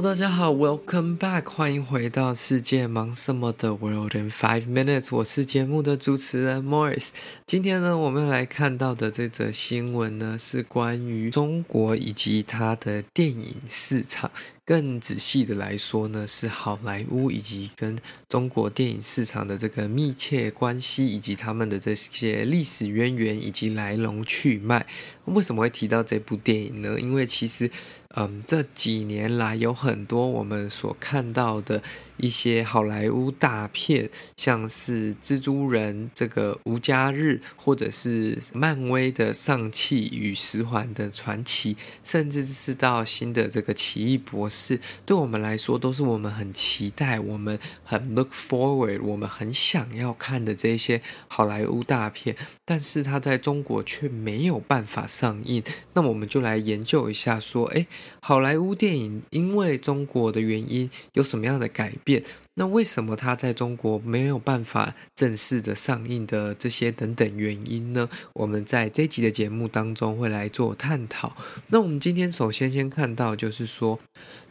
大家好，Welcome back，欢迎回到世界忙什么的 World in Five Minutes，我是节目的主持人 Morris。今天呢，我们要来看到的这则新闻呢，是关于中国以及它的电影市场。更仔细的来说呢，是好莱坞以及跟中国电影市场的这个密切关系，以及他们的这些历史渊源以及来龙去脉。为什么会提到这部电影呢？因为其实，嗯，这几年来有很多我们所看到的一些好莱坞大片，像是蜘蛛人这个无家日，或者是漫威的尚气与十环的传奇，甚至是到新的这个奇异博士。对我们来说，都是我们很期待、我们很 look forward、我们很想要看的这些好莱坞大片，但是它在中国却没有办法上映。那我们就来研究一下，说，哎，好莱坞电影因为中国的原因有什么样的改变？那为什么它在中国没有办法正式的上映的这些等等原因呢？我们在这集的节目当中会来做探讨。那我们今天首先先看到就是说，《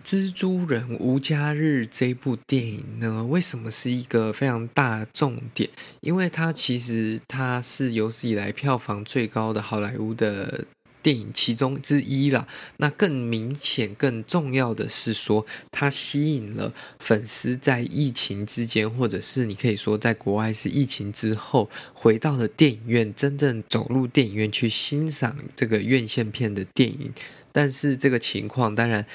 蜘蛛人无家日》这部电影呢，为什么是一个非常大的重点？因为它其实它是有史以来票房最高的好莱坞的。电影其中之一啦，那更明显、更重要的是说，它吸引了粉丝在疫情之间，或者是你可以说在国外是疫情之后，回到了电影院，真正走入电影院去欣赏这个院线片的电影。但是这个情况当然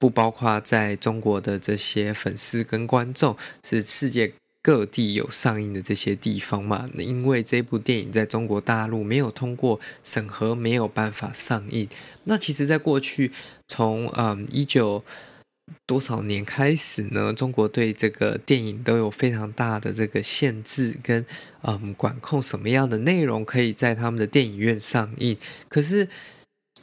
不包括在中国的这些粉丝跟观众，是世界。各地有上映的这些地方嘛，因为这部电影在中国大陆没有通过审核，没有办法上映。那其实，在过去从嗯一九多少年开始呢，中国对这个电影都有非常大的这个限制跟嗯管控，什么样的内容可以在他们的电影院上映。可是。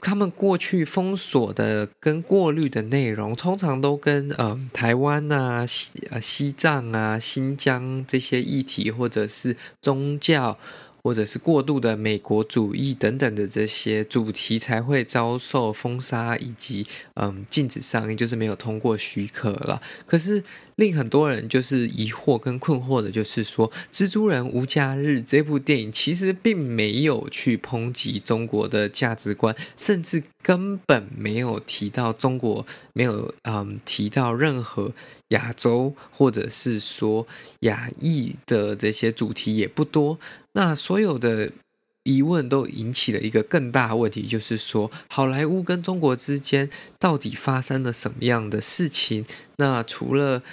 他们过去封锁的跟过滤的内容，通常都跟呃台湾啊、西呃西藏啊、新疆这些议题，或者是宗教。或者是过度的美国主义等等的这些主题才会遭受封杀以及嗯禁止上映，就是没有通过许可了。可是令很多人就是疑惑跟困惑的，就是说《蜘蛛人无家日》这部电影其实并没有去抨击中国的价值观，甚至根本没有提到中国，没有嗯提到任何亚洲或者是说亚裔的这些主题也不多。那所有的疑问都引起了一个更大的问题，就是说，好莱坞跟中国之间到底发生了什么样的事情？那除了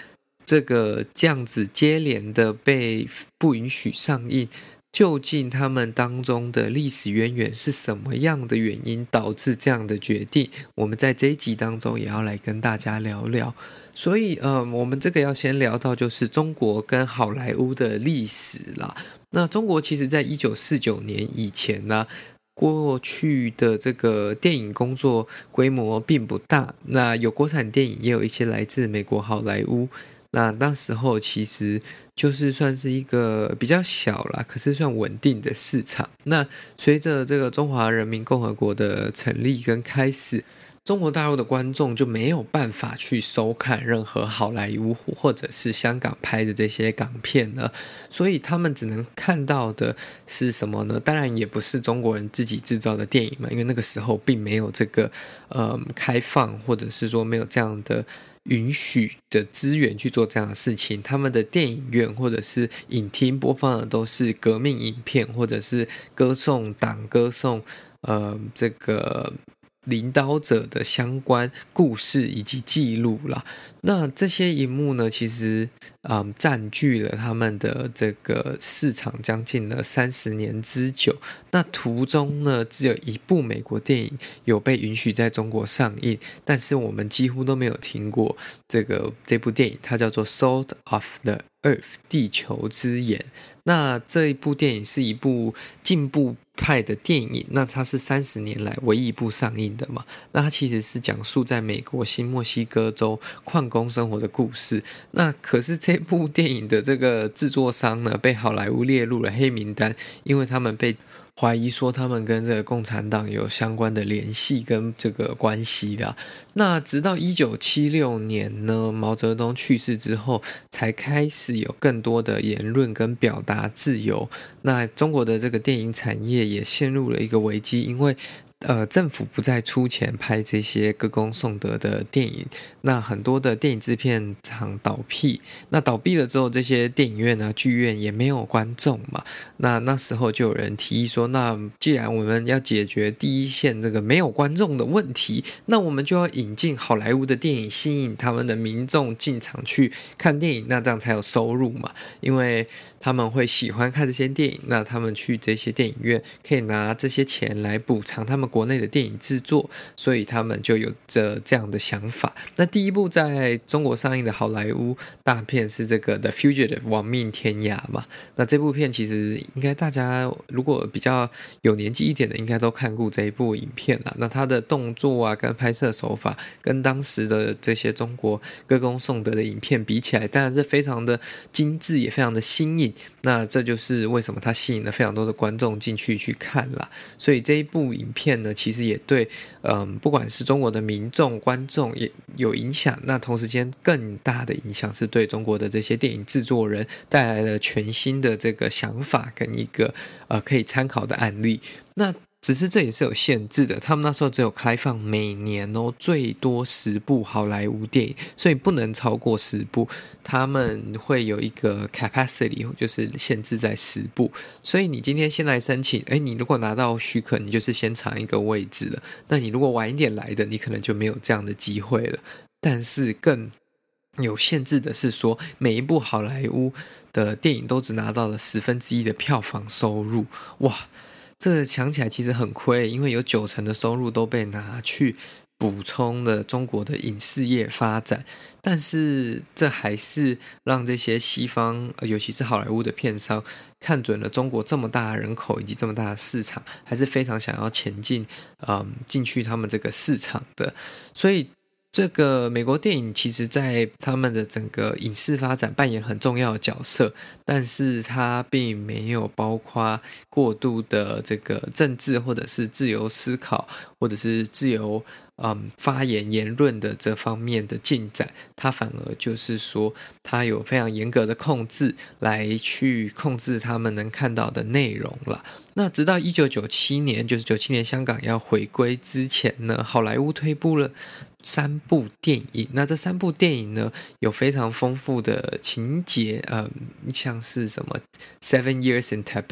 这个这样子接连的被不允许上映，究竟他们当中的历史渊源是什么样的原因导致这样的决定？我们在这一集当中也要来跟大家聊聊。所以，呃，我们这个要先聊到就是中国跟好莱坞的历史啦。那中国其实，在一九四九年以前呢，过去的这个电影工作规模并不大。那有国产电影，也有一些来自美国好莱坞。那那时候其实就是算是一个比较小啦，可是算稳定的市场。那随着这个中华人民共和国的成立跟开始。中国大陆的观众就没有办法去收看任何好莱坞或者是香港拍的这些港片了，所以他们只能看到的是什么呢？当然也不是中国人自己制造的电影嘛，因为那个时候并没有这个呃开放，或者是说没有这样的允许的资源去做这样的事情。他们的电影院或者是影厅播放的都是革命影片，或者是歌颂党、歌颂呃这个。领导者的相关故事以及记录啦。那这些荧幕呢，其实嗯占据了他们的这个市场将近了三十年之久。那途中呢，只有一部美国电影有被允许在中国上映，但是我们几乎都没有听过这个这部电影，它叫做《Salt of the Earth》地球之眼。那这一部电影是一部进步派的电影，那它是三十年来唯一一部上映的嘛？那它其实是讲述在美国新墨西哥州矿工生活的故事。那可是这部电影的这个制作商呢，被好莱坞列入了黑名单，因为他们被。怀疑说他们跟这个共产党有相关的联系跟这个关系的。那直到一九七六年呢，毛泽东去世之后，才开始有更多的言论跟表达自由。那中国的这个电影产业也陷入了一个危机，因为。呃，政府不再出钱拍这些歌功颂德的电影，那很多的电影制片厂倒闭，那倒闭了之后，这些电影院啊、剧院也没有观众嘛。那那时候就有人提议说，那既然我们要解决第一线这个没有观众的问题，那我们就要引进好莱坞的电影，吸引他们的民众进场去看电影，那这样才有收入嘛。因为他们会喜欢看这些电影，那他们去这些电影院可以拿这些钱来补偿他们国内的电影制作，所以他们就有着这样的想法。那第一部在中国上映的好莱坞大片是这个《The Fugitive》亡命天涯嘛？那这部片其实应该大家如果比较有年纪一点的，应该都看过这一部影片了。那它的动作啊，跟拍摄手法，跟当时的这些中国歌功颂德的影片比起来，当然是非常的精致，也非常的新颖。那这就是为什么它吸引了非常多的观众进去去看了，所以这一部影片呢，其实也对，嗯，不管是中国的民众、观众也有影响。那同时间更大的影响是对中国的这些电影制作人带来了全新的这个想法跟一个呃可以参考的案例。那只是这也是有限制的，他们那时候只有开放每年哦最多十部好莱坞电影，所以不能超过十部。他们会有一个 capacity，就是限制在十部。所以你今天先来申请，诶，你如果拿到许可，你就是先抢一个位置了。那你如果晚一点来的，你可能就没有这样的机会了。但是更有限制的是说，每一部好莱坞的电影都只拿到了十分之一的票房收入，哇！这个想起来其实很亏，因为有九成的收入都被拿去补充了中国的影视业发展，但是这还是让这些西方，尤其是好莱坞的片商看准了中国这么大的人口以及这么大的市场，还是非常想要前进，嗯，进去他们这个市场的，所以。这个美国电影其实，在他们的整个影视发展扮演很重要的角色，但是它并没有包括过度的这个政治，或者是自由思考，或者是自由嗯发言言论的这方面的进展。它反而就是说，它有非常严格的控制，来去控制他们能看到的内容了。那直到一九九七年，就是九七年香港要回归之前呢，好莱坞推出了。三部电影，那这三部电影呢，有非常丰富的情节，嗯，像是什么《Seven Years in Tibet》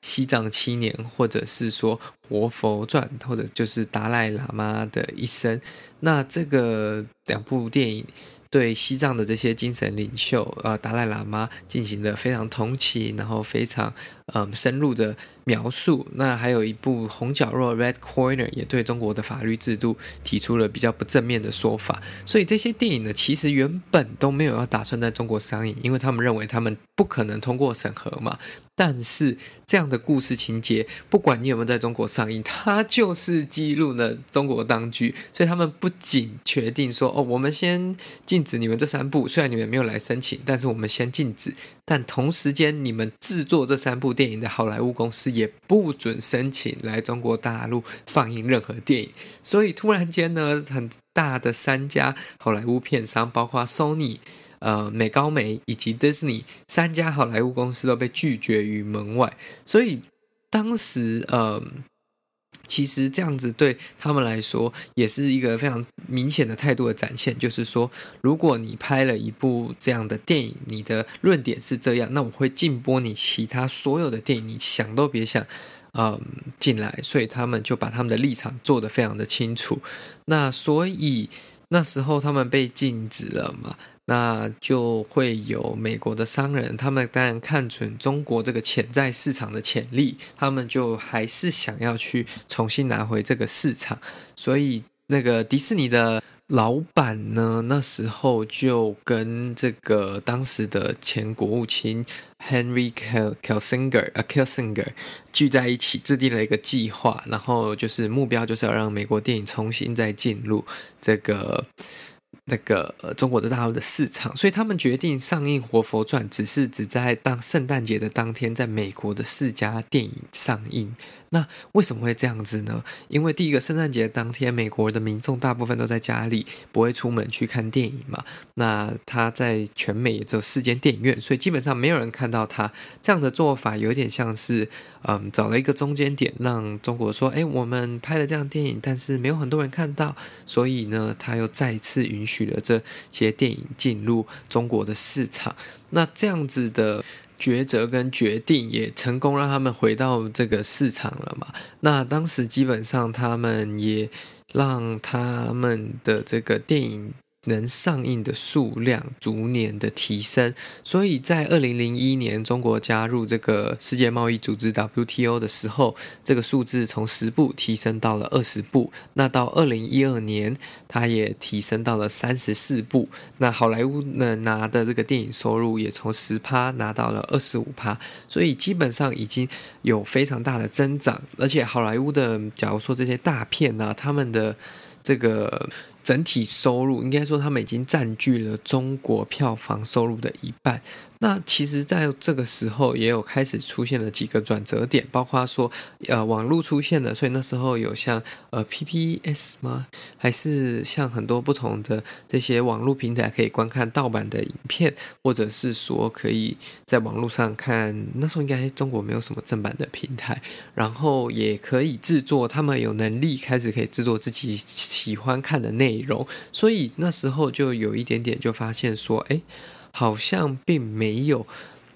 西藏七年，或者是说《活佛传》，或者就是达赖喇嘛的一生。那这个两部电影。对西藏的这些精神领袖，呃，达赖喇嘛进行了非常同情，然后非常嗯深入的描述。那还有一部《红角落》（Red Corner） 也对中国的法律制度提出了比较不正面的说法。所以这些电影呢，其实原本都没有要打算在中国上映，因为他们认为他们不可能通过审核嘛。但是这样的故事情节，不管你有没有在中国上映，它就是记录了中国当局，所以他们不仅决定说：“哦，我们先禁止你们这三部，虽然你们没有来申请，但是我们先禁止。但同时间，你们制作这三部电影的好莱坞公司也不准申请来中国大陆放映任何电影。所以突然间呢，很大的三家好莱坞片商，包括 Sony。呃，美高梅以及 Disney 三家好莱坞公司都被拒绝于门外，所以当时呃，其实这样子对他们来说也是一个非常明显的态度的展现，就是说，如果你拍了一部这样的电影，你的论点是这样，那我会禁播你其他所有的电影，你想都别想。嗯进来，所以他们就把他们的立场做得非常的清楚。那所以那时候他们被禁止了嘛，那就会有美国的商人，他们当然看准中国这个潜在市场的潜力，他们就还是想要去重新拿回这个市场，所以那个迪士尼的。老板呢，那时候就跟这个当时的前国务卿 Henry Kissinger 呃 Kissinger 聚在一起，制定了一个计划，然后就是目标就是要让美国电影重新再进入这个。那个呃，中国的大陆的市场，所以他们决定上映《活佛传》，只是只在当圣诞节的当天，在美国的四家电影上映。那为什么会这样子呢？因为第一个圣诞节当天，美国的民众大部分都在家里，不会出门去看电影嘛。那他在全美也只有四间电影院，所以基本上没有人看到他。这样的做法有点像是，嗯，找了一个中间点，让中国说：“哎，我们拍了这样电影，但是没有很多人看到，所以呢，他又再次允许。”了这些电影进入中国的市场，那这样子的抉择跟决定也成功让他们回到这个市场了嘛？那当时基本上他们也让他们的这个电影。能上映的数量逐年的提升，所以在二零零一年中国加入这个世界贸易组织 WTO 的时候，这个数字从十部提升到了二十部。那到二零一二年，它也提升到了三十四部。那好莱坞呢拿的这个电影收入也从十趴拿到了二十五趴，所以基本上已经有非常大的增长。而且好莱坞的，假如说这些大片啊，他们的这个。整体收入应该说，他们已经占据了中国票房收入的一半。那其实，在这个时候也有开始出现了几个转折点，包括说，呃，网络出现了，所以那时候有像呃 PPS 吗？还是像很多不同的这些网络平台可以观看盗版的影片，或者是说可以在网络上看。那时候应该中国没有什么正版的平台，然后也可以制作，他们有能力开始可以制作自己喜欢看的内容，所以那时候就有一点点就发现说，哎。好像并没有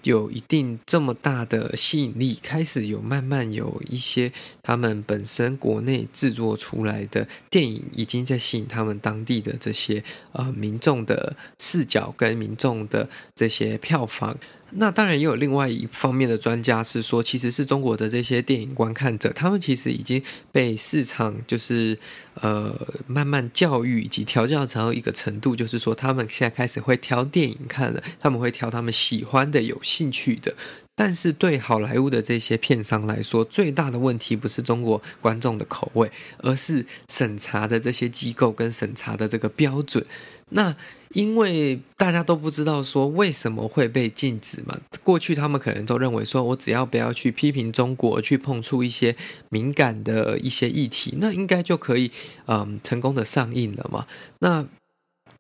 有一定这么大的吸引力，开始有慢慢有一些他们本身国内制作出来的电影，已经在吸引他们当地的这些呃民众的视角跟民众的这些票房。那当然也有另外一方面的专家是说，其实是中国的这些电影观看者，他们其实已经被市场就是呃慢慢教育以及调教成一个程度，就是说他们现在开始会挑电影看了，他们会挑他们喜欢的、有兴趣的。但是对好莱坞的这些片商来说，最大的问题不是中国观众的口味，而是审查的这些机构跟审查的这个标准。那因为大家都不知道说为什么会被禁止嘛，过去他们可能都认为说，我只要不要去批评中国，去碰触一些敏感的一些议题，那应该就可以嗯成功的上映了嘛。那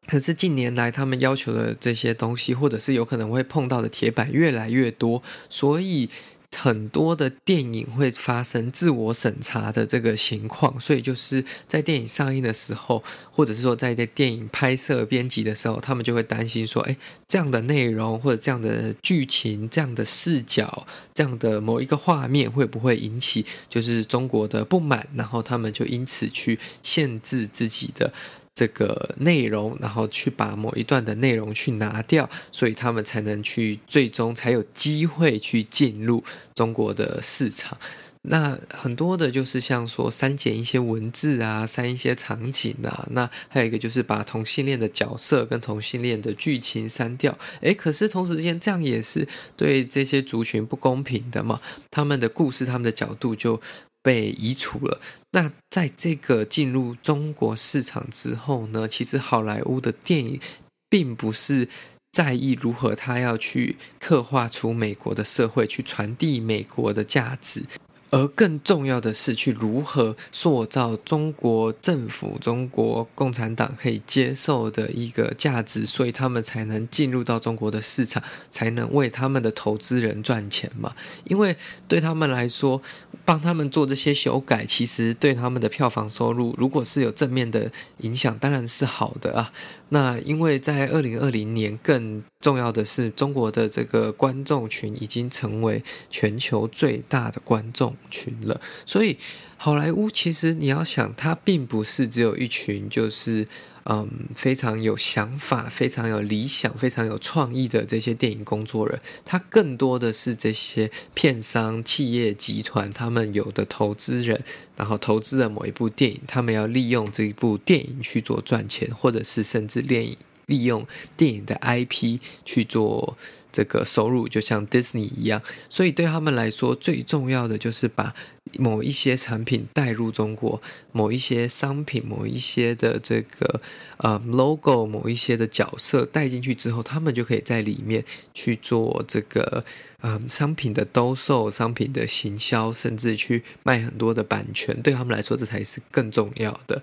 可是近年来，他们要求的这些东西，或者是有可能会碰到的铁板越来越多，所以很多的电影会发生自我审查的这个情况。所以就是在电影上映的时候，或者是说在在电影拍摄编辑的时候，他们就会担心说：哎，这样的内容或者这样的剧情、这样的视角、这样的某一个画面，会不会引起就是中国的不满？然后他们就因此去限制自己的。这个内容，然后去把某一段的内容去拿掉，所以他们才能去最终才有机会去进入中国的市场。那很多的就是像说删减一些文字啊，删一些场景啊，那还有一个就是把同性恋的角色跟同性恋的剧情删掉。诶，可是同时间这样也是对这些族群不公平的嘛？他们的故事，他们的角度就。被移除了。那在这个进入中国市场之后呢，其实好莱坞的电影并不是在意如何他要去刻画出美国的社会，去传递美国的价值。而更重要的是，去如何塑造中国政府、中国共产党可以接受的一个价值，所以他们才能进入到中国的市场，才能为他们的投资人赚钱嘛。因为对他们来说，帮他们做这些修改，其实对他们的票房收入，如果是有正面的影响，当然是好的啊。那因为在二零二零年，更重要的是，中国的这个观众群已经成为全球最大的观众群了，所以。好莱坞其实你要想，它并不是只有一群就是嗯非常有想法、非常有理想、非常有创意的这些电影工作人，它更多的是这些片商、企业集团，他们有的投资人，然后投资了某一部电影，他们要利用这一部电影去做赚钱，或者是甚至电影。利用电影的 IP 去做。这个收入就像 Disney 一样，所以对他们来说，最重要的就是把某一些产品带入中国，某一些商品，某一些的这个呃 logo，某一些的角色带进去之后，他们就可以在里面去做这个嗯商品的兜售、商品的行销，甚至去卖很多的版权。对他们来说，这才是更重要的。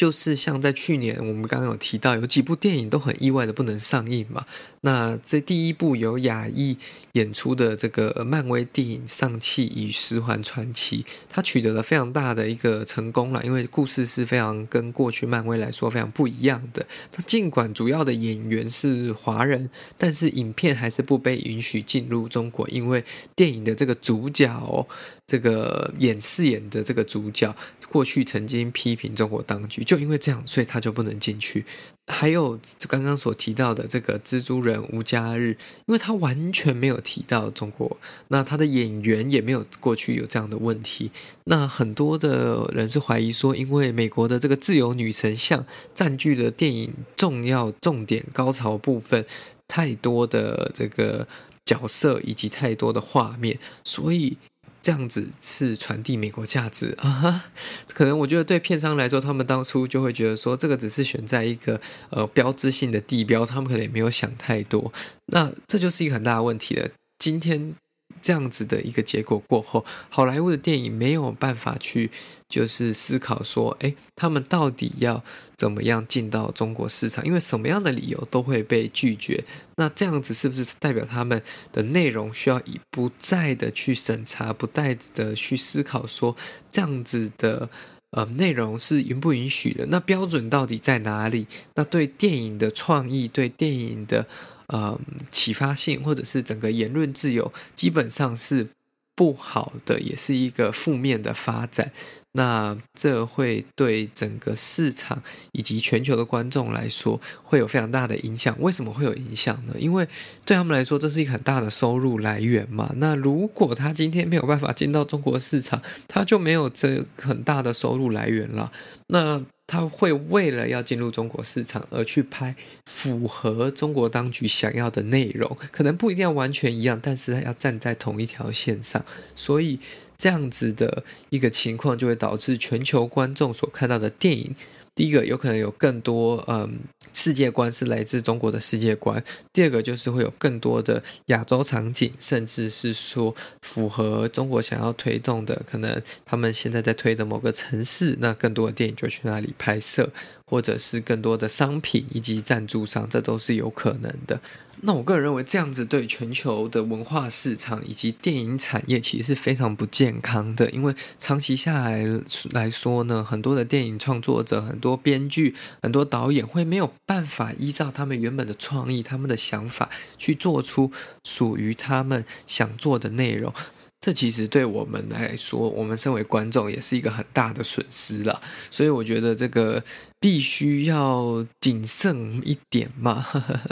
就是像在去年，我们刚刚有提到，有几部电影都很意外的不能上映嘛。那这第一部由亚裔演出的这个漫威电影《尚气与十环传奇》，它取得了非常大的一个成功了，因为故事是非常跟过去漫威来说非常不一样的。它尽管主要的演员是华人，但是影片还是不被允许进入中国，因为电影的这个主角哦。这个演饰演的这个主角，过去曾经批评中国当局，就因为这样，所以他就不能进去。还有刚刚所提到的这个蜘蛛人无家日，因为他完全没有提到中国，那他的演员也没有过去有这样的问题。那很多的人是怀疑说，因为美国的这个自由女神像占据了电影重要重点高潮部分，太多的这个角色以及太多的画面，所以。这样子是传递美国价值啊哈，可能我觉得对片商来说，他们当初就会觉得说，这个只是选在一个呃标志性的地标，他们可能也没有想太多，那这就是一个很大的问题了。今天。这样子的一个结果过后，好莱坞的电影没有办法去就是思考说，诶，他们到底要怎么样进到中国市场？因为什么样的理由都会被拒绝。那这样子是不是代表他们的内容需要以不再的去审查，不再的去思考说这样子的呃内容是允不允许的？那标准到底在哪里？那对电影的创意，对电影的。呃，启发性或者是整个言论自由，基本上是不好的，也是一个负面的发展。那这会对整个市场以及全球的观众来说，会有非常大的影响。为什么会有影响呢？因为对他们来说，这是一个很大的收入来源嘛。那如果他今天没有办法进到中国市场，他就没有这很大的收入来源了。那他会为了要进入中国市场而去拍符合中国当局想要的内容，可能不一定要完全一样，但是他要站在同一条线上，所以这样子的一个情况就会导致全球观众所看到的电影。第一个有可能有更多嗯世界观是来自中国的世界观，第二个就是会有更多的亚洲场景，甚至是说符合中国想要推动的，可能他们现在在推的某个城市，那更多的电影就去那里拍摄，或者是更多的商品以及赞助商，这都是有可能的。那我个人认为，这样子对全球的文化市场以及电影产业其实是非常不健康的，因为长期下来来说呢，很多的电影创作者、很多编剧、很多导演会没有办法依照他们原本的创意、他们的想法去做出属于他们想做的内容。这其实对我们来说，我们身为观众也是一个很大的损失了。所以我觉得这个必须要谨慎一点嘛。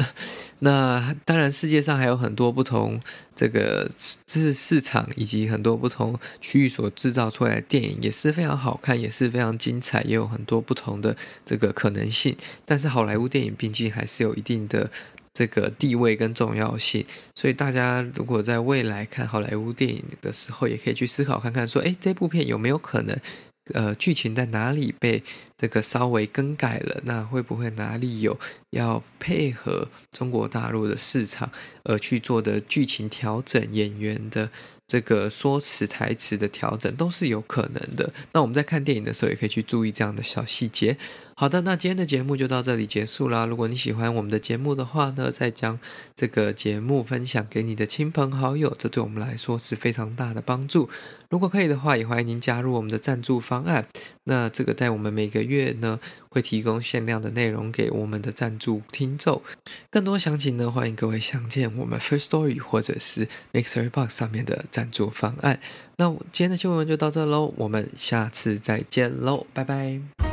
那当然，世界上还有很多不同这个是市场以及很多不同区域所制造出来的电影也是非常好看，也是非常精彩，也有很多不同的这个可能性。但是好莱坞电影毕竟还是有一定的。这个地位跟重要性，所以大家如果在未来看好莱坞电影的时候，也可以去思考看看，说，哎，这部片有没有可能，呃，剧情在哪里被这个稍微更改了？那会不会哪里有要配合中国大陆的市场而去做的剧情调整、演员的这个说辞台词的调整都是有可能的。那我们在看电影的时候，也可以去注意这样的小细节。好的，那今天的节目就到这里结束啦。如果你喜欢我们的节目的话呢，再将这个节目分享给你的亲朋好友，这对我们来说是非常大的帮助。如果可以的话，也欢迎您加入我们的赞助方案。那这个在我们每个月呢，会提供限量的内容给我们的赞助听众。更多详情呢，欢迎各位详见我们 First Story 或者是 MixerBox 上面的赞助方案。那今天的新闻就到这喽，我们下次再见喽，拜拜。